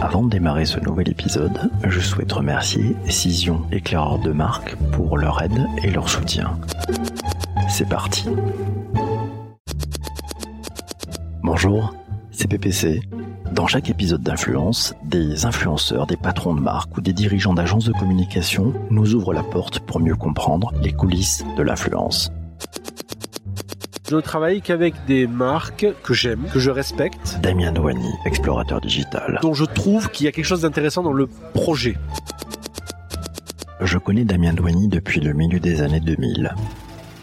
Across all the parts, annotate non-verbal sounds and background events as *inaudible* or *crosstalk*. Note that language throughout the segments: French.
Avant de démarrer ce nouvel épisode, je souhaite remercier Cision Éclaireur de marque pour leur aide et leur soutien. C'est parti. Bonjour, c'est PPC. Dans chaque épisode d'influence, des influenceurs, des patrons de marque ou des dirigeants d'agences de communication nous ouvrent la porte pour mieux comprendre les coulisses de l'influence. Je ne travaille qu'avec des marques que j'aime, que je respecte, Damien Douani, explorateur digital. dont je trouve qu'il y a quelque chose d'intéressant dans le projet. Je connais Damien Douani depuis le milieu des années 2000.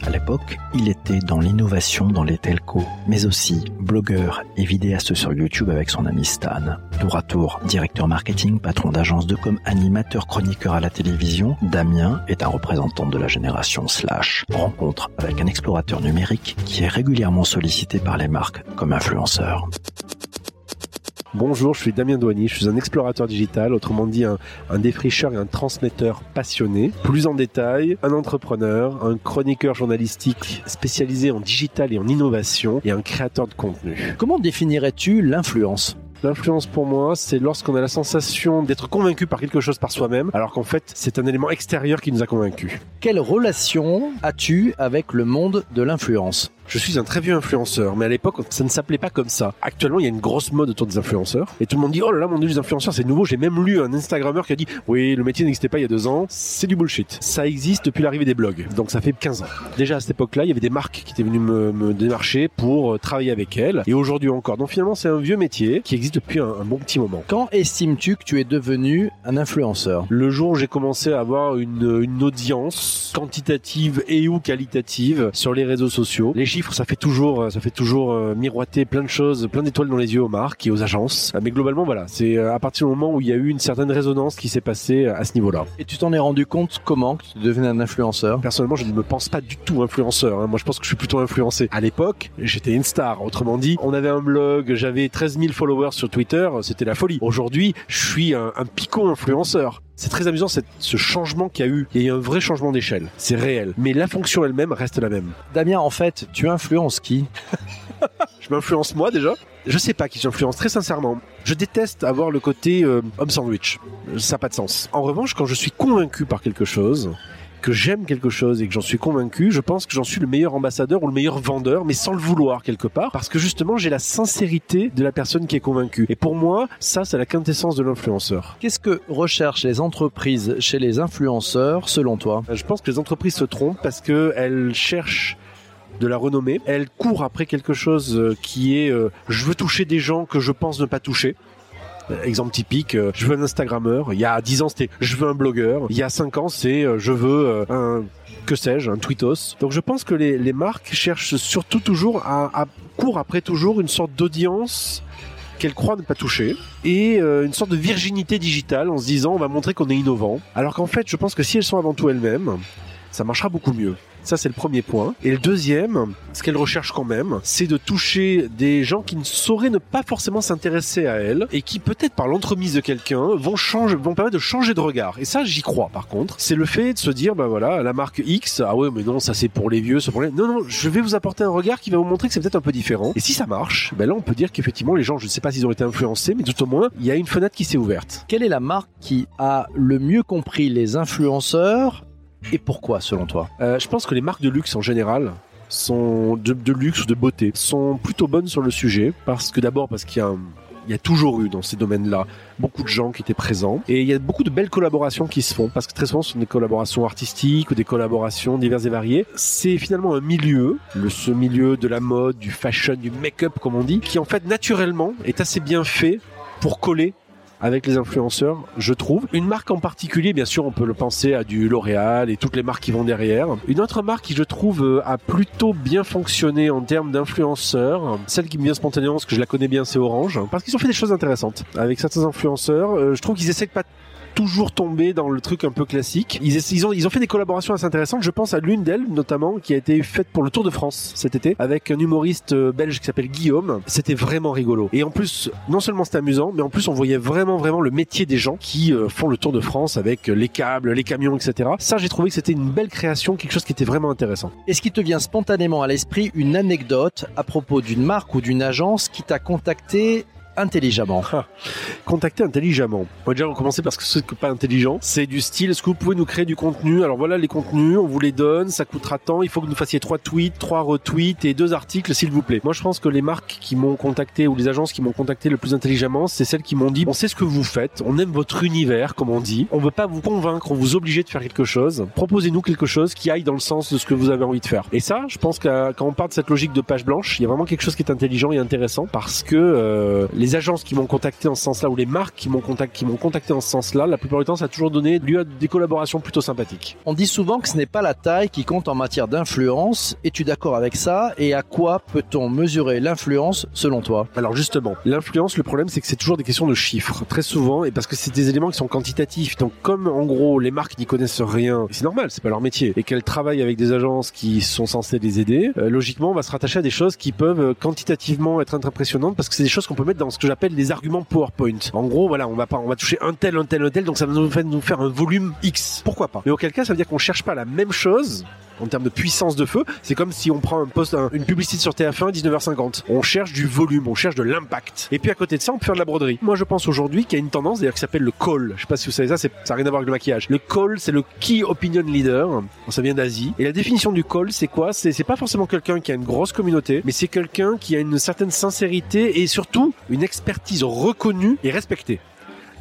À l'époque, il était dans l'innovation dans les telcos, mais aussi blogueur et vidéaste sur YouTube avec son ami Stan. Tour à tour, directeur marketing, patron d'agence de com, animateur, chroniqueur à la télévision, Damien est un représentant de la génération Slash. Rencontre avec un explorateur numérique qui est régulièrement sollicité par les marques comme influenceur. Bonjour, je suis Damien Douani, je suis un explorateur digital, autrement dit un, un défricheur et un transmetteur passionné. Plus en détail, un entrepreneur, un chroniqueur journalistique spécialisé en digital et en innovation et un créateur de contenu. Comment définirais-tu l'influence? L'influence pour moi, c'est lorsqu'on a la sensation d'être convaincu par quelque chose par soi-même, alors qu'en fait, c'est un élément extérieur qui nous a convaincus. Quelle relation as-tu avec le monde de l'influence? Je suis un très vieux influenceur, mais à l'époque, ça ne s'appelait pas comme ça. Actuellement, il y a une grosse mode autour des influenceurs. Et tout le monde dit, oh là là, mon dieu, les influenceurs, c'est nouveau. J'ai même lu un Instagrammeur qui a dit, oui, le métier n'existait pas il y a deux ans. C'est du bullshit. Ça existe depuis l'arrivée des blogs. Donc ça fait 15 ans. Déjà à cette époque-là, il y avait des marques qui étaient venues me, me démarcher pour euh, travailler avec elles. Et aujourd'hui encore. Donc finalement, c'est un vieux métier qui existe depuis un, un bon petit moment. Quand estimes-tu que tu es devenu un influenceur? Le jour où j'ai commencé à avoir une, une audience quantitative et ou qualitative sur les réseaux sociaux, les chiffres, ça fait toujours, ça fait toujours euh, miroiter plein de choses, plein d'étoiles dans les yeux aux marques et aux agences. Euh, Mais globalement, voilà, c'est euh, à partir du moment où il y a eu une certaine résonance qui s'est passée à ce niveau-là. Et tu t'en es rendu compte comment que tu devenais un influenceur? Personnellement, je ne me pense pas du tout influenceur. hein. Moi, je pense que je suis plutôt influencé. À l'époque, j'étais une star. Autrement dit, on avait un blog, j'avais 13 000 followers sur Twitter, c'était la folie. Aujourd'hui, je suis un, un picot influenceur. C'est très amusant cette- ce changement qu'il y a eu. Il y a eu un vrai changement d'échelle. C'est réel. Mais la fonction elle-même reste la même. Damien, en fait, tu influences qui? *laughs* Je m'influence moi déjà. Je sais pas qui j'influence, très sincèrement. Je déteste avoir le côté euh, homme sandwich. Ça n'a pas de sens. En revanche, quand je suis convaincu par quelque chose, que j'aime quelque chose et que j'en suis convaincu, je pense que j'en suis le meilleur ambassadeur ou le meilleur vendeur, mais sans le vouloir quelque part, parce que justement j'ai la sincérité de la personne qui est convaincue. Et pour moi, ça c'est la quintessence de l'influenceur. Qu'est-ce que recherchent les entreprises chez les influenceurs, selon toi? Je pense que les entreprises se trompent parce que elles cherchent de la renommée, elles courent après quelque chose euh, qui est euh, je veux toucher des gens que je pense ne pas toucher. Euh, Exemple typique, euh, je veux un Instagrammeur. Il y a 10 ans, c'était je veux un blogueur. Il y a 5 ans, c'est euh, je veux un que sais-je, un tweetos. Donc je pense que les, marques cherchent surtout toujours à, courent après toujours une sorte d'audience qu'elles croient ne pas toucher et une sorte de virginité digitale en se disant on va montrer qu'on est innovant. Alors qu'en fait, je pense que si elles sont avant tout elles-mêmes, ça marchera beaucoup mieux. Ça, c'est le premier point. Et le deuxième, ce qu'elles recherchent quand même, c'est de toucher des gens qui ne sauraient ne pas forcément s'intéresser à elles et qui, peut-être par l'entremise de quelqu'un, vont changer, vont permettre de changer de regard. Et ça, j'y crois, par contre. C'est le fait de se dire, bah voilà, la marque X, ah ouais, mais non, ça c'est pour les vieux, pour les... Non, non, je vais vous apporter un regard qui va vous montrer que c'est peut-être un peu différent. Et si ça marche, ben là, on peut dire qu'effectivement, les gens, je ne sais pas s'ils ont été influencés, mais tout au moins, il y a une fenêtre qui s'est ouverte. Quelle est la marque qui a le mieux compris les influenceurs et pourquoi, selon toi Euh, je pense que les marques de luxe en général sont de, luxe ou de beauté sont plutôt bonnes sur le sujet parce que d'abord parce qu'il y a un- il y a toujours eu dans ces domaines-là beaucoup de gens qui étaient présents et il y a beaucoup de belles collaborations qui se font parce que très souvent ce sont des collaborations artistiques ou des collaborations diverses et variées. C'est finalement un milieu, le, ce milieu de la mode, du fashion, du make-up comme on dit, qui en fait naturellement est assez bien fait pour coller avec les influenceurs, je trouve. Une marque en particulier, bien sûr, on peut le penser à du L'Oréal et toutes les marques qui vont derrière. Une autre marque qui, je trouve, euh, a plutôt bien fonctionné en termes d'influenceurs, celle qui me vient spontanément, parce que je la connais bien, c'est Orange, parce qu'ils ont fait des choses intéressantes avec certains influenceurs. Euh, je trouve qu'ils essaient de pas toujours tomber dans le truc un peu classique. Ils, ont, ont fait des collaborations assez intéressantes. Je pense à l'une d'elles, notamment, qui a été faite pour le Tour de France cet été, avec un humoriste euh, belge qui s'appelle Guillaume. C'était vraiment rigolo. Et en plus, non seulement c'était amusant, mais en plus on voyait vraiment, vraiment le métier des gens qui euh, font le Tour de France avec euh, les câbles, les camions, etc. Ça, j'ai trouvé que c'était une belle création, quelque chose qui était vraiment intéressant. Est-ce qu'il te vient spontanément à l'esprit une anecdote à propos d'une marque ou d'une agence qui t'a contacté intelligemment Contacter intelligemment. On va déjà recommencer parce que ce n'est pas intelligent. C'est du style, est-ce que vous pouvez nous créer du contenu? Alors voilà les contenus, on vous les donne, ça coûtera tant, il faut que nous fassiez trois tweets, trois retweets et deux articles s'il vous plaît. Moi je pense que les marques qui m'ont contacté ou les agences qui m'ont contacté le plus intelligemment, c'est celles qui m'ont dit, on sait ce que vous faites, on aime votre univers, comme on dit, on veut pas vous convaincre, on vous obliger de faire quelque chose, proposez-nous quelque chose qui aille dans le sens de ce que vous avez envie de faire. Et ça, je pense que quand on part de cette logique de page blanche, il y a vraiment quelque chose qui est intelligent et intéressant parce que euh, les agences qui m'ont contacté en ce sens-là ou les marques qui m'ont contacté, qui m'ont contacté en ce sens-là, la plupart du temps, ça a toujours donné lieu à des collaborations plutôt sympathiques. On dit souvent que ce n'est pas la taille qui compte en matière d'influence. Es-tu d'accord avec ça? Et à quoi peut-on mesurer l'influence selon toi? Alors justement, l'influence, le problème, c'est que c'est toujours des questions de chiffres, très souvent, et parce que c'est des éléments qui sont quantitatifs. Donc comme en gros les marques n'y connaissent rien, c'est normal, c'est pas leur métier, et qu'elles travaillent avec des agences qui sont censées les aider, euh, logiquement, on va se rattacher à des choses qui peuvent euh, quantitativement être impressionnantes parce que c'est des choses qu'on peut mettre dans ce que j'appelle des arguments PowerPoint. En gros, voilà, on va pas, on va toucher un tel, un tel, un tel, donc ça va nous faire, nous faire un volume X. Pourquoi pas? Mais auquel cas, ça veut dire qu'on cherche pas la même chose en termes de puissance de feu, c'est comme si on prend un poste, un- une publicité sur TF1 19h50. On cherche du volume, on cherche de l'impact. Et puis à côté de ça, on peut faire de la broderie. Moi, je pense aujourd'hui qu'il y a une tendance d'ailleurs qui s'appelle le call. Je sais pas si vous savez ça, ça n'a rien à voir avec le maquillage. Le call, c'est le key opinion leader. Ça vient d'Asie. Et la définition du call, c'est quoi? C'est pas forcément quelqu'un qui a une grosse communauté, mais c'est quelqu'un qui a une certaine sincérité et surtout une expertise reconnue et respectée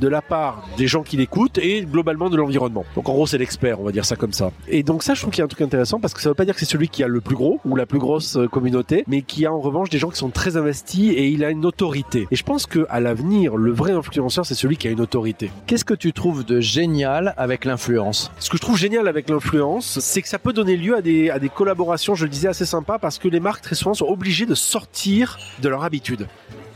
de la part des gens qui l'écoutent et globalement de l'environnement. Donc en gros c'est l'expert, on va dire ça comme ça. Et donc ça je trouve qu'il y a un truc intéressant parce que ça veut pas dire que c'est celui qui a le plus gros ou la plus grosse euh, communauté, mais qui a en revanche des gens qui sont très investis et il a une autorité. Et je pense que à l'avenir, le vrai influenceur c'est celui qui a une autorité. Qu'est-ce que tu trouves de génial avec l'influence? Ce que je trouve génial avec l'influence, c'est que ça peut donner lieu à des, à des collaborations, je le disais, assez sympas parce que les marques très souvent sont obligées de sortir de leur habitude.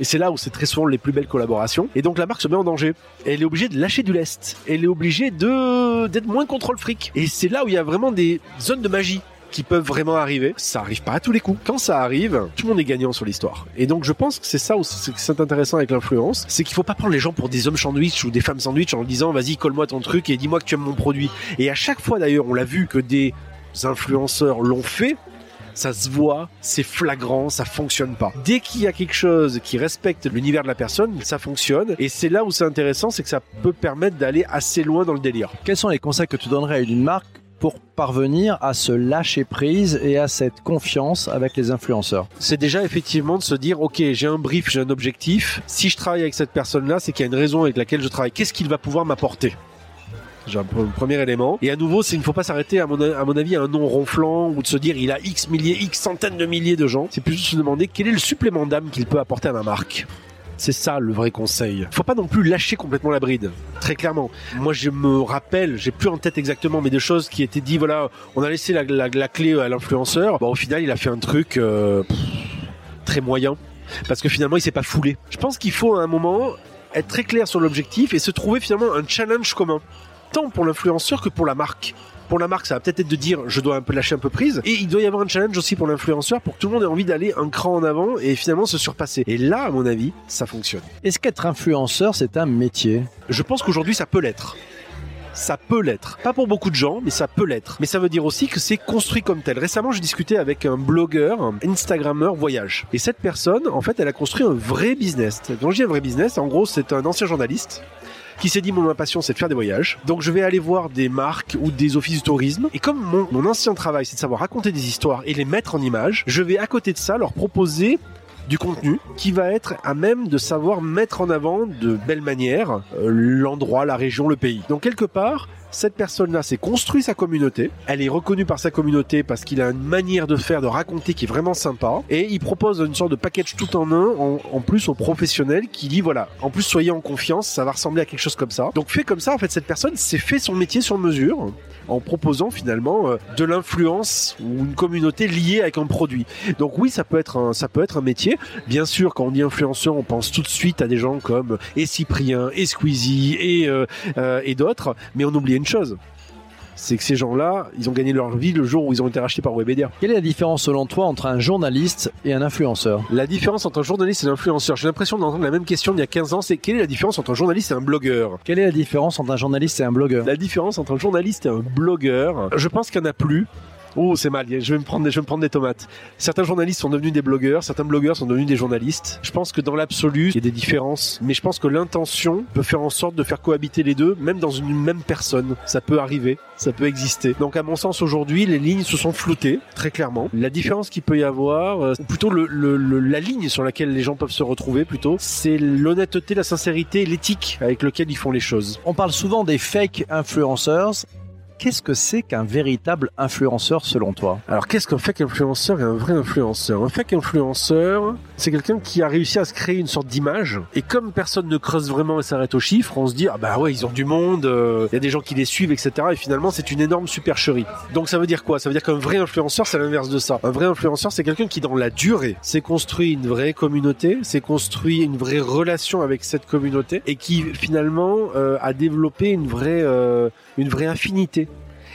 Et c'est là où c'est très souvent les plus belles collaborations. Et donc la marque se met en danger. Elle est obligée de lâcher du lest. Elle est obligée de d'être moins contrôle fric. Et c'est là où il y a vraiment des zones de magie qui peuvent vraiment arriver. Ça arrive pas à tous les coups. Quand ça arrive, tout le monde est gagnant sur l'histoire. Et donc je pense que c'est ça où c'est intéressant avec l'influence, c'est qu'il faut pas prendre les gens pour des hommes sandwich ou des femmes sandwich en disant vas-y colle-moi ton truc et dis-moi que tu aimes mon produit. Et à chaque fois d'ailleurs, on l'a vu que des influenceurs l'ont fait, ça se voit, c'est flagrant, ça fonctionne pas. Dès qu'il y a quelque chose qui respecte l'univers de la personne, ça fonctionne. Et c'est là où c'est intéressant, c'est que ça peut permettre d'aller assez loin dans le délire. Quels sont les conseils que tu donnerais à une marque pour parvenir à se lâcher prise et à cette confiance avec les influenceurs? C'est déjà effectivement de se dire, ok, j'ai un brief, j'ai un objectif. Si je travaille avec cette personne-là, c'est qu'il y a une raison avec laquelle je travaille. Qu'est-ce qu'il va pouvoir m'apporter? Un pre- premier élément. Et à nouveau, c'est il ne faut pas s'arrêter à mon, avis à un nom ronflant ou de se dire il a X milliers, X centaines de milliers de gens. C'est plus se demander quel est le supplément d'âme qu'il peut apporter à ma marque. C'est ça le vrai conseil. Faut pas non plus lâcher complètement la bride. Très clairement. Moi, je me rappelle, j'ai plus en tête exactement, mais des choses qui étaient dit. Voilà, on a laissé la, clé à l'influenceur. Bon, au final, il a fait un truc euh, très moyen parce que finalement, il s'est pas foulé. Je pense qu'il faut à un moment être très clair sur l'objectif et se trouver finalement un challenge commun, tant pour l'influenceur que pour la marque. Pour la marque, ça va peut-être être de dire je dois un peu lâcher un peu prise. Et il doit y avoir un challenge aussi pour l'influenceur pour que tout le monde ait envie d'aller un cran en avant et finalement se surpasser. Et là, à mon avis, ça fonctionne. Est-ce qu'être influenceur, c'est un métier? Je pense qu'aujourd'hui, ça peut l'être. Ça peut l'être. Pas pour beaucoup de gens, mais ça peut l'être. Mais ça veut dire aussi que c'est construit comme tel. Récemment, j'ai discuté avec un blogueur, un Instagrammeur voyage. Et cette personne, en fait, elle a construit un vrai business. Quand je dis un vrai business, en gros, c'est un ancien journaliste qui s'est dit mon passion c'est de faire des voyages. Donc je vais aller voir des marques ou des offices de tourisme. Et comme mon, mon ancien travail c'est de savoir raconter des histoires et les mettre en images, je vais à côté de ça leur proposer du contenu qui va être à même de savoir mettre en avant de belle manière euh, l'endroit, la région, le pays. Donc quelque part, cette personne-là s'est construit sa communauté. Elle est reconnue par sa communauté parce qu'il a une manière de faire, de raconter qui est vraiment sympa. Et il propose une sorte de package tout en un, en, en plus aux professionnels qui dit voilà, en plus soyez en confiance, ça va ressembler à quelque chose comme ça. Donc fait comme ça, en fait, cette personne s'est fait son métier sur mesure en proposant finalement euh, de l'influence ou une communauté liée avec un produit. Donc oui, ça peut être un, ça peut être un métier. Bien sûr, quand on dit influenceur, on pense tout de suite à des gens comme et Cyprien, et Squeezie, et euh, euh, et d'autres, mais on oublie une chose. C'est que ces gens-là, ils ont gagné leur vie le jour où ils ont été rachetés par Webedia. Quelle est la différence selon toi entre un journaliste et un influenceur? La différence entre un journaliste et un influenceur, j'ai l'impression d'entendre la même question d'il y a 15 ans, c'est quelle est la différence entre un journaliste et un blogueur? Quelle est la différence entre un journaliste et un blogueur? La différence entre un journaliste et un blogueur, je pense qu'il n'y en a plus. Oh, c'est mal. Je vais me prendre, des, je vais me prendre des tomates. Certains journalistes sont devenus des blogueurs, certains blogueurs sont devenus des journalistes. Je pense que dans l'absolu, il y a des différences, mais je pense que l'intention peut faire en sorte de faire cohabiter les deux, même dans une même personne. Ça peut arriver, ça peut exister. Donc, à mon sens, aujourd'hui, les lignes se sont floutées, très clairement. La différence qu'il peut y avoir, euh, plutôt le, le, la ligne sur laquelle les gens peuvent se retrouver, plutôt, c'est l'honnêteté, la sincérité, l'éthique avec lequel ils font les choses. On parle souvent des fake influencers qu'est-ce que c'est qu'un véritable influenceur selon toi Alors qu'est-ce qu'un fake influenceur et un vrai influenceur? Un fake influenceur, c'est quelqu'un qui a réussi à se créer une sorte d'image et comme personne ne creuse vraiment et s'arrête aux chiffres, on se dit ah bah ouais ils ont du monde, euh, il y a des gens qui les suivent etc. Et finalement c'est une énorme supercherie. Donc ça veut dire quoi? Ça veut dire qu'un vrai influenceur c'est l'inverse de ça. Un vrai influenceur c'est quelqu'un qui dans la durée s'est construit une vraie communauté, s'est construit une vraie relation avec cette communauté et qui finalement euh, a développé une vraie euh, une vraie affinité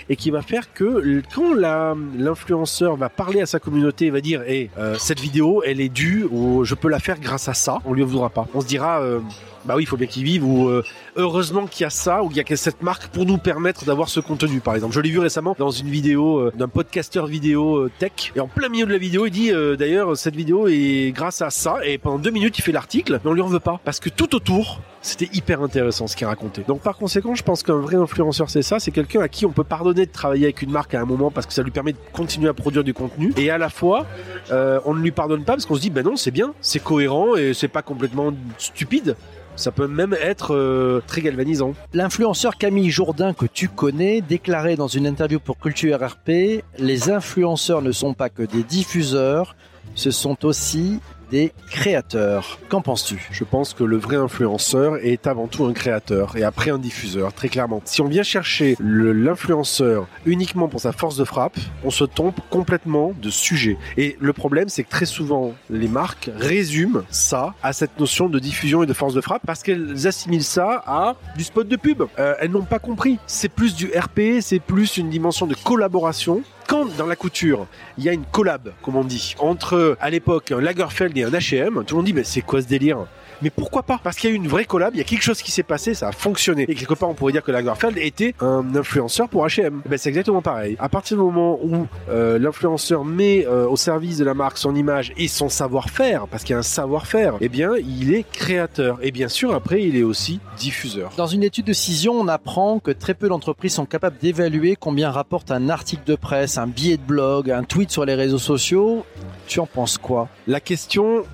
et qui va faire que quand l'influenceur va parler à sa communauté, va dire "Eh, cette vidéo, elle est due ou je peux la faire grâce à ça." On lui voudra pas. On se dira euh, bah oui, il faut bien qu'ils vivent ou euh, heureusement qu'il y a ça ou qu'il y a cette marque pour nous permettre d'avoir ce contenu par exemple. Je l'ai vu récemment dans une vidéo euh, d'un podcasteur vidéo tech et en plein milieu de la vidéo, il dit d'ailleurs cette vidéo est grâce à ça et pendant deux minutes il fait l'article, mais on lui en veut pas parce que tout autour c'était hyper intéressant ce qu'il racontait. Donc par conséquent, je pense qu'un vrai influenceur c'est ça, c'est quelqu'un à qui on peut pardonner de travailler avec une marque à un moment parce que ça lui permet de continuer à produire du contenu et à la fois euh, on ne lui pardonne pas parce qu'on se dit ben non c'est bien, c'est cohérent et c'est pas complètement stupide. Ça peut même être euh, très galvanisant. L'influenceur Camille Jourdain que tu connais déclarait dans une interview pour Culture RP, les influenceurs ne sont pas que des diffuseurs, ce sont aussi des créateurs. Qu'en penses-tu? Je pense que le vrai influenceur est avant tout un créateur et après un diffuseur, très clairement. Si on vient chercher l'influenceur uniquement pour sa force de frappe, on se trompe complètement de sujet. Et le problème, c'est que très souvent, les marques résument ça à cette notion de diffusion et de force de frappe parce qu'elles assimilent ça à du spot de pub. Euh, elles n'ont pas compris. C'est plus du RP, c'est plus une dimension de collaboration quand dans la couture, il y a une collab, comme on dit, entre à l'époque un Lagerfeld et un H&M, tout le monde dit mais c'est quoi ce délire? Mais pourquoi pas? Parce qu'il y a eu une vraie collab, il y a quelque chose qui s'est passé, ça a fonctionné. Et quelque part, on pourrait dire que Lagerfeld était un influenceur pour H&M. Ben, c'est exactement pareil. À partir du moment où euh, l'influenceur met euh, au service de la marque son image et son savoir-faire, parce qu'il y a un savoir-faire, eh bien, il est créateur. Et bien sûr, après, il est aussi diffuseur. Dans une étude de Cision, on apprend que très peu d'entreprises sont capables d'évaluer combien rapporte un article de presse, un billet de blog, un tweet sur les réseaux sociaux. Tu en penses quoi? La question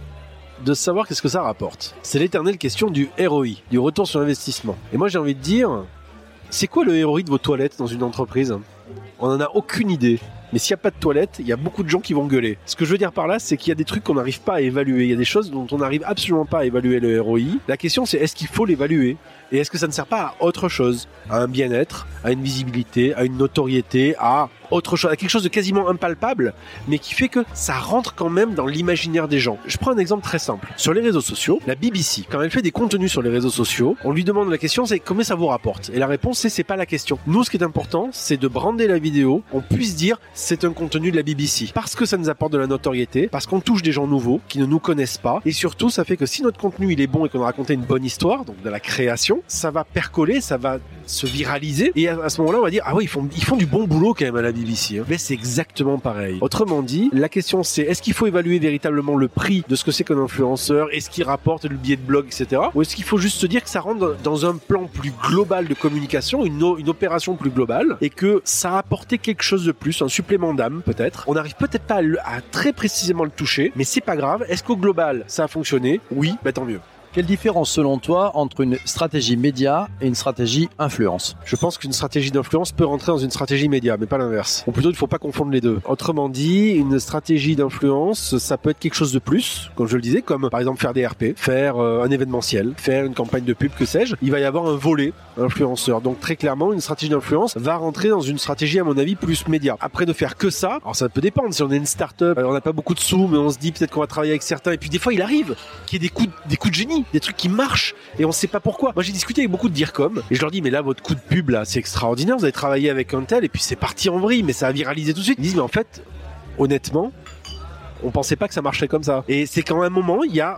de savoir qu'est-ce que ça rapporte. C'est l'éternelle question du ROI, du retour sur investissement. Et moi j'ai envie de dire, c'est quoi le ROI de vos toilettes dans une entreprise? On n'en a aucune idée. Mais s'il n'y a pas de toilettes, il y a beaucoup de gens qui vont gueuler. Ce que je veux dire par là, c'est qu'il y a des trucs qu'on n'arrive pas à évaluer. Il y a des choses dont on n'arrive absolument pas à évaluer le ROI. La question, c'est est-ce qu'il faut l'évaluer? Et est-ce que ça ne sert pas à autre chose? À un bien-être, à une visibilité, à une notoriété, à autre chose, à quelque chose de quasiment impalpable, mais qui fait que ça rentre quand même dans l'imaginaire des gens. Je prends un exemple très simple. Sur les réseaux sociaux, la BBC, quand elle fait des contenus sur les réseaux sociaux, on lui demande la question, c'est combien ça vous rapporte? Et la réponse, c'est c'est pas la question. Nous, ce qui est important, c'est de brander la vidéo, on puisse dire c'est un contenu de la BBC. Parce que ça nous apporte de la notoriété, parce qu'on touche des gens nouveaux qui ne nous connaissent pas, et surtout, ça fait que si notre contenu il est bon et qu'on a raconté une bonne histoire, donc de la création, ça va percoler, ça va se viraliser, et à, ce moment-là, on va dire ah oui, ils font ils font du bon boulot quand même à la BBC. Hein. Mais c'est exactement pareil. Autrement dit, la question c'est est-ce qu'il faut évaluer véritablement le prix de ce que c'est qu'un influenceur, est-ce qu'il rapporte le billet de blog, etc. Ou est-ce qu'il faut juste se dire que ça rentre dans un plan plus global de communication, une, opération plus globale, et que ça a apporté quelque chose de plus, un supplément d'âme peut-être? On n'arrive peut-être pas à, à, très précisément le toucher, mais c'est pas grave. Est-ce qu'au global ça a fonctionné? Oui, bah tant mieux. Quelle différence selon toi entre une stratégie média et une stratégie influence? Je pense qu'une stratégie d'influence peut rentrer dans une stratégie média, mais pas l'inverse. Ou plutôt, il ne faut pas confondre les deux. Autrement dit, une stratégie d'influence, ça peut être quelque chose de plus, comme je le disais, comme par exemple faire des RP, faire euh, un événementiel, faire une campagne de pub, que sais-je. Il va y avoir un volet influenceur. Donc très clairement, une stratégie d'influence va rentrer dans une stratégie, à mon avis, plus média. Après de faire que ça, alors ça peut dépendre. Si on est une start-up, on n'a pas beaucoup de sous, mais on se dit peut-être qu'on va travailler avec certains. Et puis des fois, il arrive qu'il y ait des coups, des coups de génie des trucs qui marchent et on sait pas pourquoi. Moi j'ai discuté avec beaucoup de DIRCOM et je leur dis mais là votre coup de pub là c'est extraordinaire, vous avez travaillé avec un tel et puis c'est parti en vrille mais ça a viralisé tout de suite. Ils disent mais en fait honnêtement on pensait pas que ça marcherait comme ça. Et c'est quand un moment il y a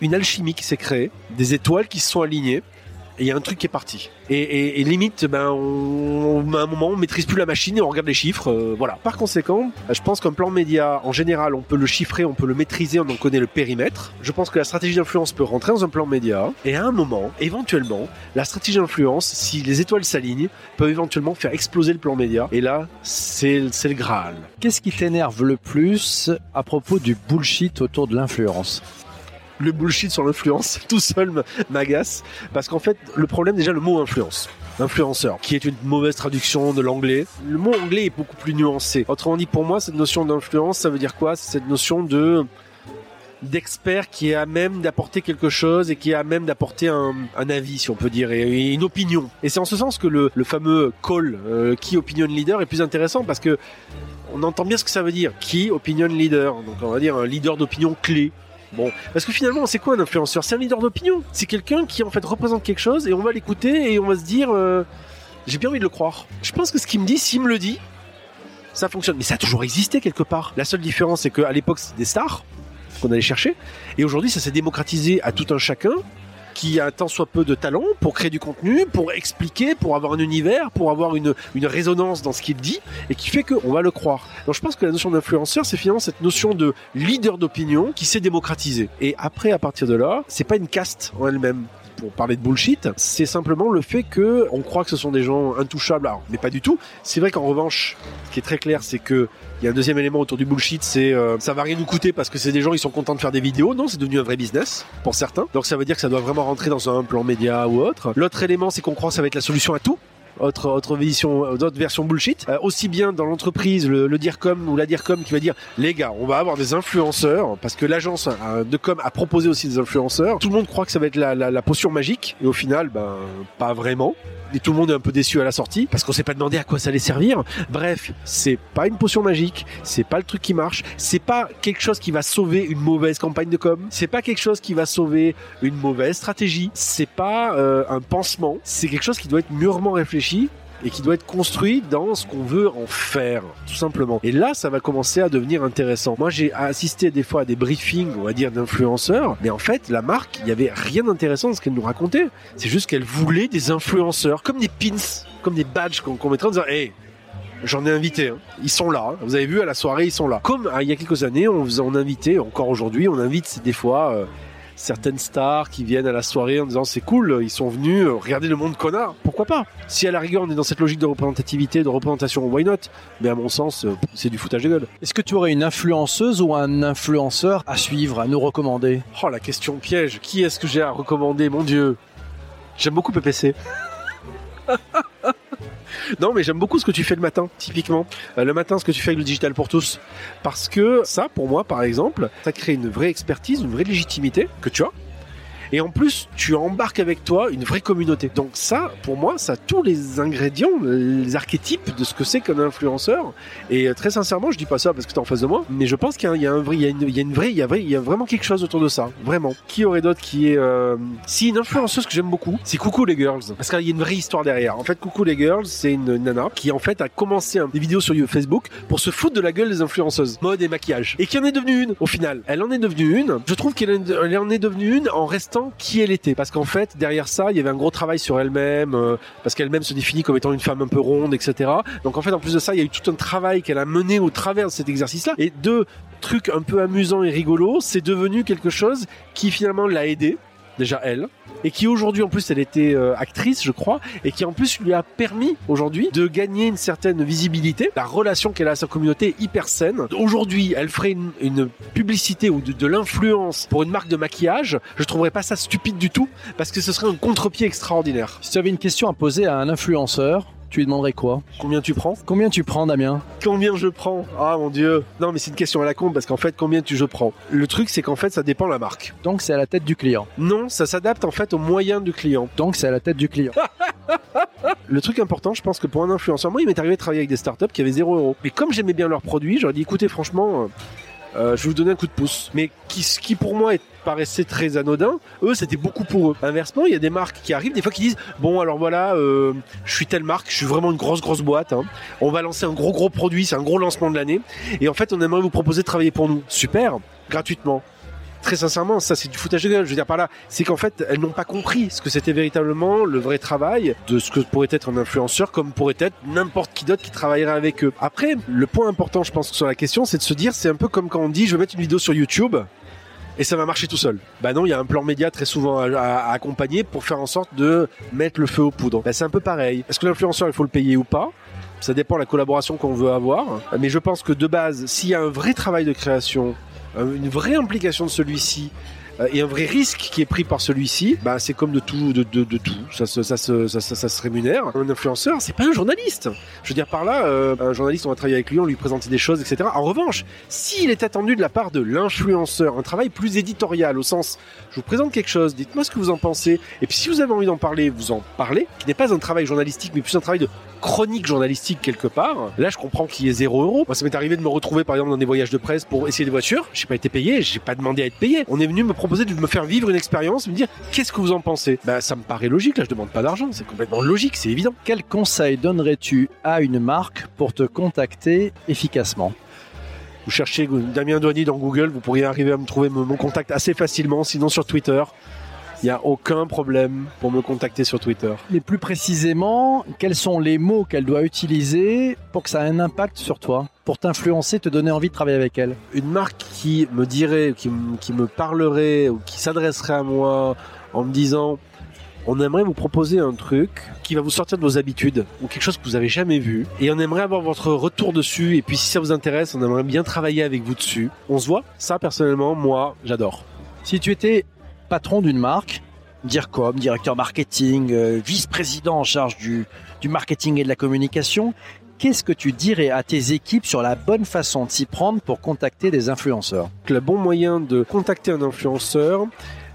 une alchimie qui s'est créée, des étoiles qui se sont alignées il y a un truc qui est parti. Et, limite, ben, on, à un moment, on maîtrise plus la machine et on regarde les chiffres. euh, voilà. Par conséquent, je pense qu'un plan média, en général, on peut le chiffrer, on peut le maîtriser, on en connaît le périmètre. Je pense que la stratégie d'influence peut rentrer dans un plan média. Et à un moment, éventuellement, la stratégie d'influence, si les étoiles s'alignent, peut éventuellement faire exploser le plan média. Et là, c'est le Graal. Qu'est-ce qui t'énerve le plus à propos du bullshit autour de l'influence? Le bullshit sur l'influence *laughs* tout seul m'agace. Parce qu'en fait le problème déjà le mot influence influenceur qui est une mauvaise traduction de l'anglais. Le mot anglais est beaucoup plus nuancé. Autrement dit pour moi cette notion d'influence ça veut dire quoi? C'est cette notion de d'expert qui est à même d'apporter quelque chose et qui est à même d'apporter un, un avis si on peut dire et, une opinion. Et c'est en ce sens que le, le fameux call euh, key opinion leader est plus intéressant parce que on entend bien ce que ça veut dire. Key opinion leader? Donc on va dire un leader d'opinion clé Bon, parce que finalement, c'est quoi un influenceur? C'est un leader d'opinion. C'est quelqu'un qui en fait représente quelque chose et on va l'écouter et on va se dire, euh, j'ai bien envie de le croire. Je pense que ce qu'il me dit, s'il me le dit, ça fonctionne. Mais ça a toujours existé quelque part. La seule différence, c'est qu'à l'époque, c'était des stars qu'on allait chercher, et aujourd'hui, ça s'est démocratisé à tout un chacun qui a tant soit peu de talent pour créer du contenu, pour expliquer, pour avoir un univers, pour avoir une, une résonance dans ce qu'il dit, et qui fait qu'on va le croire. Donc je pense que la notion d'influenceur, c'est finalement cette notion de leader d'opinion qui s'est démocratisée. Et après, à partir de là, c'est pas une caste en elle-même pour parler de bullshit, c'est simplement le fait que on croit que ce sont des gens intouchables, mais pas du tout. C'est vrai qu'en revanche, ce qui est très clair, c'est que il y a un deuxième élément autour du bullshit, c'est euh, ça va rien nous coûter parce que c'est des gens ils sont contents de faire des vidéos. Non, c'est devenu un vrai business pour certains. Donc ça veut dire que ça doit vraiment rentrer dans un plan média ou autre. L'autre élément, c'est qu'on croit que ça va être la solution à tout autre autre version d'autres versions bullshit. Euh, aussi bien dans l'entreprise le, le dircom ou la dircom qui va dire les gars on va avoir des influenceurs parce que l'agence euh, de com a proposé aussi des influenceurs. Tout le monde croit que ça va être la, la, la potion magique. Et au final ben pas vraiment. Et tout le monde est un peu déçu à la sortie parce qu'on s'est pas demandé à quoi ça allait servir. Bref, c'est pas une potion magique, c'est pas le truc qui marche, c'est pas quelque chose qui va sauver une mauvaise campagne de com, c'est pas quelque chose qui va sauver une mauvaise stratégie, c'est pas euh, un pansement, c'est quelque chose qui doit être mûrement réfléchi et qui doit être construit dans ce qu'on veut en faire, tout simplement. Et là, ça va commencer à devenir intéressant. Moi, j'ai assisté des fois à des briefings, on va dire, d'influenceurs, mais en fait, la marque, il y avait rien d'intéressant dans ce qu'elle nous racontait. C'est juste qu'elle voulait des influenceurs, comme des pins, comme des badges qu'on qu'on mettrait en disant, hey, J'en ai invité, hein. ils sont là. hein. Vous avez vu à la soirée, ils sont là. Comme euh, il y a quelques années, on, on invitait, encore aujourd'hui, on invite des fois euh, certaines stars qui viennent à la soirée en disant c'est cool, ils sont venus, euh, regardez le monde connard. Pourquoi pas? Si à la rigueur on est dans cette logique de représentativité, de représentation, why not? Mais à mon sens, euh, c'est du foutage de gueule. Est-ce que tu aurais une influenceuse ou un influenceur à suivre, à nous recommander? Oh la question piège, qui est-ce que j'ai à recommander? Mon Dieu J'aime beaucoup PPC. *laughs* Non, mais j'aime beaucoup ce que tu fais le matin, typiquement. Euh, le matin, ce que tu fais avec le digital pour tous. Parce que ça, pour moi, par exemple, ça crée une vraie expertise, une vraie légitimité que tu as. Et en plus, tu embarques avec toi une vraie communauté. Donc ça, pour moi, ça a tous les ingrédients, les archétypes de ce que c'est qu'un influenceur. Et euh, très sincèrement, je dis pas ça parce que t'es en face de moi, mais je pense qu'il y a, une, vraie, il y a, vrai- il y a vraiment quelque chose autour de ça. Vraiment. Qui aurait d'autre qui est, euh... si une influenceuse que j'aime beaucoup, c'est Coucou les girls. Parce qu'il y a une vraie histoire derrière. En fait, Coucou les girls, c'est une nana qui en fait a commencé des vidéos sur Facebook pour se foutre de la gueule des influenceuses, mode et maquillage, et qui en est devenue une au final. Elle en est devenue une. Je trouve qu'elle en- elle en est devenue une en restant qui elle était, parce qu'en fait derrière ça, il y avait un gros travail sur elle-même, euh, parce qu'elle-même se définit comme étant une femme un peu ronde, etc. Donc en fait, en plus de ça, il y a eu tout un travail qu'elle a mené au travers de cet exercice-là. Et deux trucs un peu amusants et rigolos, c'est devenu quelque chose qui finalement l'a aidé déjà elle, et qui aujourd'hui en plus elle était euh, actrice je crois, et qui en plus lui a permis aujourd'hui de gagner une certaine visibilité. La relation qu'elle a à sa communauté est hyper saine. Aujourd'hui elle ferait une, une publicité ou de, de l'influence pour une marque de maquillage, je trouverais pas ça stupide du tout, parce que ce serait un contre-pied extraordinaire. Si tu avais une question à poser à un influenceur, tu lui demanderais quoi Combien tu prends Combien tu prends, Damien Combien je prends Ah mon dieu Non mais c'est une question à la con parce qu'en fait combien tu je prends Le truc c'est qu'en fait ça dépend de la marque. Donc c'est à la tête du client. Non, ça s'adapte en fait aux moyens du client. Donc c'est à la tête du client. *laughs* Le truc important, je pense que pour un influenceur, moi il m'est arrivé de travailler avec des startups qui avaient 0 euros. Mais comme j'aimais bien leurs produits, j'aurais dit écoutez franchement, euh, euh, je vais vous donner un coup de pouce. Mais qui, ce qui pour moi est- paraissait très anodin, eux c'était beaucoup pour eux. Inversement, il y a des marques qui arrivent des fois qui disent bon alors voilà, euh, je suis telle marque, je suis vraiment une grosse grosse boîte. hein. On va lancer un gros gros produit, c'est un gros lancement de l'année. Et en fait, on aimerait vous proposer de travailler pour nous. Super, gratuitement. Très sincèrement, ça c'est du foutage de gueule. Je veux dire par là, c'est qu'en fait, elles n'ont pas compris ce que c'était véritablement le vrai travail de ce que pourrait être un influenceur, comme pourrait être n'importe qui d'autre qui travaillerait avec eux. Après, le point important, je pense, sur la question, c'est de se dire, c'est un peu comme quand on dit, je vais mettre une vidéo sur YouTube et ça va marcher tout seul. Bah non, il y a un plan média très souvent à, accompagner pour faire en sorte de mettre le feu aux poudres. Bah c'est un peu pareil. Est-ce que l'influenceur il faut le payer ou pas? Ça dépend de la collaboration qu'on veut avoir. Mais je pense que de base, s'il y a un vrai travail de création, une vraie implication de celui-ci, euh, et un vrai risque qui est pris par celui-ci, bah, c'est comme de tout, de, tout. Ça ça, ça, ça, se rémunère. Un influenceur, c'est pas un journaliste. Je veux dire par là, euh, un journaliste, on va travailler avec lui, on lui présenter des choses, etc. En revanche, s'il est attendu de la part de l'influenceur un travail plus éditorial, au sens, je vous présente quelque chose, dites-moi ce que vous en pensez, et puis si vous avez envie d'en parler, vous en parlez, qui n'est pas un travail journalistique, mais plus un travail de chronique journalistique quelque part. Là, je comprends qu'il y ait zéro euro. Moi, ça m'est arrivé de me retrouver, par exemple, dans des voyages de presse pour essayer des voitures. J'ai pas été payé, j'ai pas demandé à être payé. On est venu me proposer de me faire vivre une expérience, me dire qu'est-ce que vous en pensez? Bah, ça me paraît logique. Là, je demande pas d'argent. C'est complètement logique, c'est évident. Quel conseil donnerais-tu à une marque pour te contacter efficacement? Vous cherchez Damien Douanier dans Google, vous pourriez arriver à me trouver mon contact assez facilement, sinon sur Twitter. Il n'y a aucun problème pour me contacter sur Twitter. Mais plus précisément, quels sont les mots qu'elle doit utiliser pour que ça ait un impact sur toi pour t'influencer, te donner envie de travailler avec elle? Une marque qui me dirait, qui, qui me parlerait ou qui s'adresserait à moi en me disant on aimerait vous proposer un truc qui va vous sortir de vos habitudes ou quelque chose que vous avez jamais vu et on aimerait avoir votre retour dessus et puis si ça vous intéresse on aimerait bien travailler avec vous dessus. On se voit? Ça personnellement moi j'adore. Si tu étais patron d'une marque, DIRCOM, directeur marketing, euh, vice-président en charge du, marketing et de la communication, qu'est-ce que tu dirais à tes équipes sur la bonne façon de s'y prendre pour contacter des influenceurs? Le bon moyen de contacter un influenceur,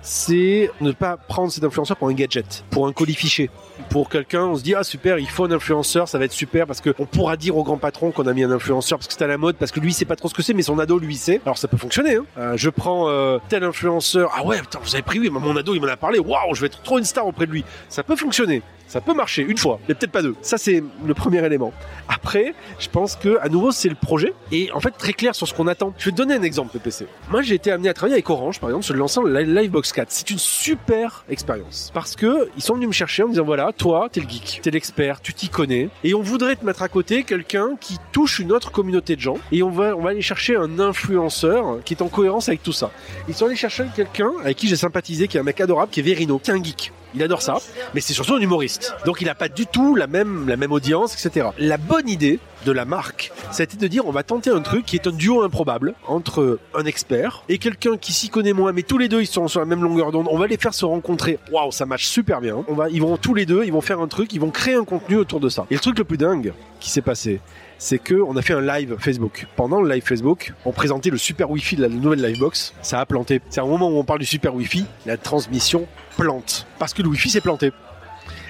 c'est ne pas prendre cet influenceur pour un gadget, pour un colis fiché. Pour quelqu'un, on se dit ah super, il faut un influenceur, ça va être super parce que on pourra dire au grand patron qu'on a mis un influenceur parce que c'est à la mode, parce que lui sait pas trop ce que c'est, mais son ado lui sait. Alors ça peut fonctionner. Hein. Euh, je prends euh, tel influenceur, ah ouais, putain, vous avez pris oui, mon ado il m'en a parlé, waouh, je vais être trop une star auprès de lui. Ça peut fonctionner. Ça peut marcher une fois, mais peut-être pas deux. Ça, c'est le premier élément. Après, je pense que, à nouveau, c'est le projet. Et en fait, très clair sur ce qu'on attend. Je vais te donner un exemple, PPC. Moi, j'ai été amené à travailler avec Orange, par exemple, sur le lancement de Livebox 4. C'est une super expérience. Parce que, ils sont venus me chercher en me disant, voilà, toi, t'es le geek, t'es l'expert, tu t'y connais. Et on voudrait te mettre à côté quelqu'un qui touche une autre communauté de gens. Et on va, on va aller chercher un influenceur qui est en cohérence avec tout ça. Ils sont allés chercher quelqu'un avec qui j'ai sympathisé, qui est un mec adorable, qui est Verino, qui est un geek. Il adore ça, mais c'est surtout un humoriste. Donc il n'a pas du tout la même, la même audience, etc. La bonne idée de la marque, c'était de dire on va tenter un truc qui est un duo improbable entre un expert et quelqu'un qui s'y connaît moins, mais tous les deux ils sont sur la même longueur d'onde. On va les faire se rencontrer. Waouh, ça marche super bien. On va, ils vont tous les deux, ils vont faire un truc, ils vont créer un contenu autour de ça. Et le truc le plus dingue qui s'est passé, c'est que on a fait un live Facebook. Pendant le live Facebook, on présentait le super Wi-Fi de la nouvelle Livebox. Ça a planté. C'est un moment où on parle du super Wi-Fi, la transmission plante parce que le Wi-Fi s'est planté.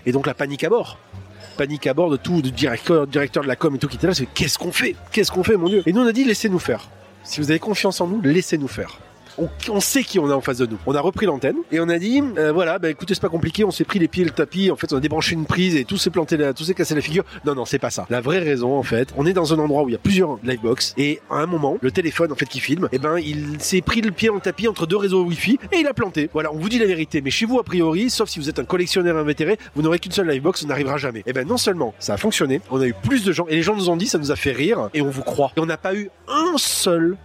Et donc la panique à bord. Panique à bord de tout, du directeur, directeur de la com et tout qui était là, c'est qu'est-ce qu'on fait? Qu'est-ce qu'on fait, mon Dieu? Et nous on a dit laissez-nous faire. Si vous avez confiance en nous, laissez-nous faire on, sait qui on a en face de nous. On a repris l'antenne et on a dit, euh, voilà, bah, écoutez, c'est pas compliqué, on s'est pris les pieds et le tapis, en fait, on a débranché une prise et tout s'est planté là, tout s'est cassé la figure. Non, non, c'est pas ça. La vraie raison, en fait, on est dans un endroit où il y a plusieurs livebox et à un moment, le téléphone, en fait, qui filme, et eh ben, il s'est pris le pied le tapis entre deux réseaux Wi-Fi et il a planté. Voilà, on vous dit la vérité. Mais chez vous, a priori, sauf si vous êtes un collectionneur invétéré, vous n'aurez qu'une seule livebox, on n'arrivera jamais. Et eh ben, non seulement ça a fonctionné, on a eu plus de gens et les gens nous ont dit, ça nous a fait rire et on vous croit. Et on n'a pas eu un seul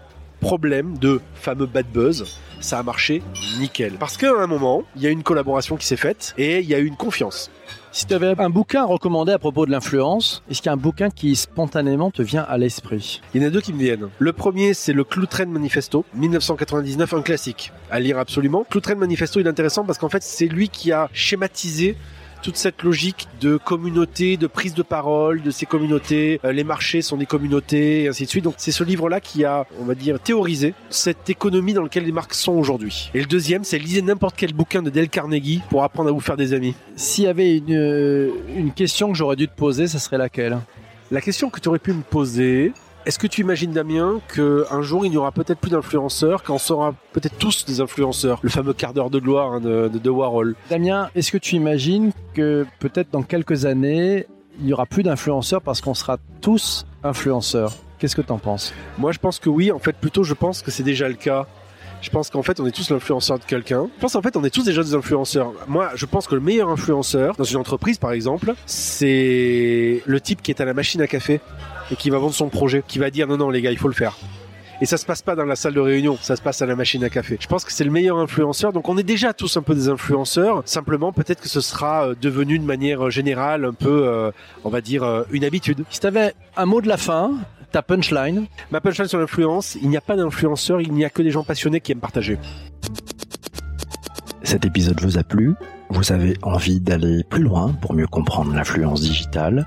problème de fameux bad buzz ça a marché nickel. Parce qu'à un moment, il y a une collaboration qui s'est faite et il y a eu une confiance. Si tu avais un bouquin recommandé à propos de l'influence, est-ce qu'il y a un bouquin qui spontanément te vient à l'esprit? Il y en a deux qui me viennent. Le premier, c'est le Cloutren Manifesto, 1999, un classique à lire absolument. Cloutren Manifesto, il est intéressant parce qu'en fait, c'est lui qui a schématisé toute cette logique de communauté, de prise de parole de ces communautés. Euh, les marchés sont des communautés, et ainsi de suite. Donc c'est ce livre-là qui a, on va dire, théorisé cette économie dans laquelle les marques sont aujourd'hui. Et le deuxième, c'est lisez n'importe quel bouquin de Dale Carnegie pour apprendre à vous faire des amis. S'il y avait une, euh, une question que j'aurais dû te poser, ça serait laquelle? La question que tu aurais pu me poser, est-ce que tu imagines, Damien, qu'un jour il n'y aura peut-être plus d'influenceurs, qu'on sera peut-être tous des influenceurs? Le fameux quart d'heure de gloire hein, de, de, Warhol. Damien, est-ce que tu imagines que peut-être dans quelques années, il n'y aura plus d'influenceurs parce qu'on sera tous influenceurs? Qu'est-ce que tu en penses? Moi, je pense que oui. En fait, plutôt, je pense que c'est déjà le cas. Je pense qu'en fait, on est tous l'influenceur de quelqu'un. Je pense qu'en fait, on est tous déjà des influenceurs. Moi, je pense que le meilleur influenceur dans une entreprise, par exemple, c'est le type qui est à la machine à café et qui va vendre son projet, qui va dire non, non, les gars, il faut le faire. Et ça se passe pas dans la salle de réunion, ça se passe à la machine à café. Je pense que c'est le meilleur influenceur. Donc on est déjà tous un peu des influenceurs. Simplement, peut-être que ce sera euh, devenu de manière générale un peu, euh, on va dire, euh, une habitude. Si t'avais un mot de la fin, ta punchline? Ma punchline sur l'influence, il n'y a pas d'influenceur, il n'y a que des gens passionnés qui aiment partager. Cet épisode vous a plu? Vous avez envie d'aller plus loin pour mieux comprendre l'influence digitale?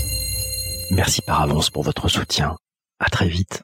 Merci par avance pour votre soutien. À très vite.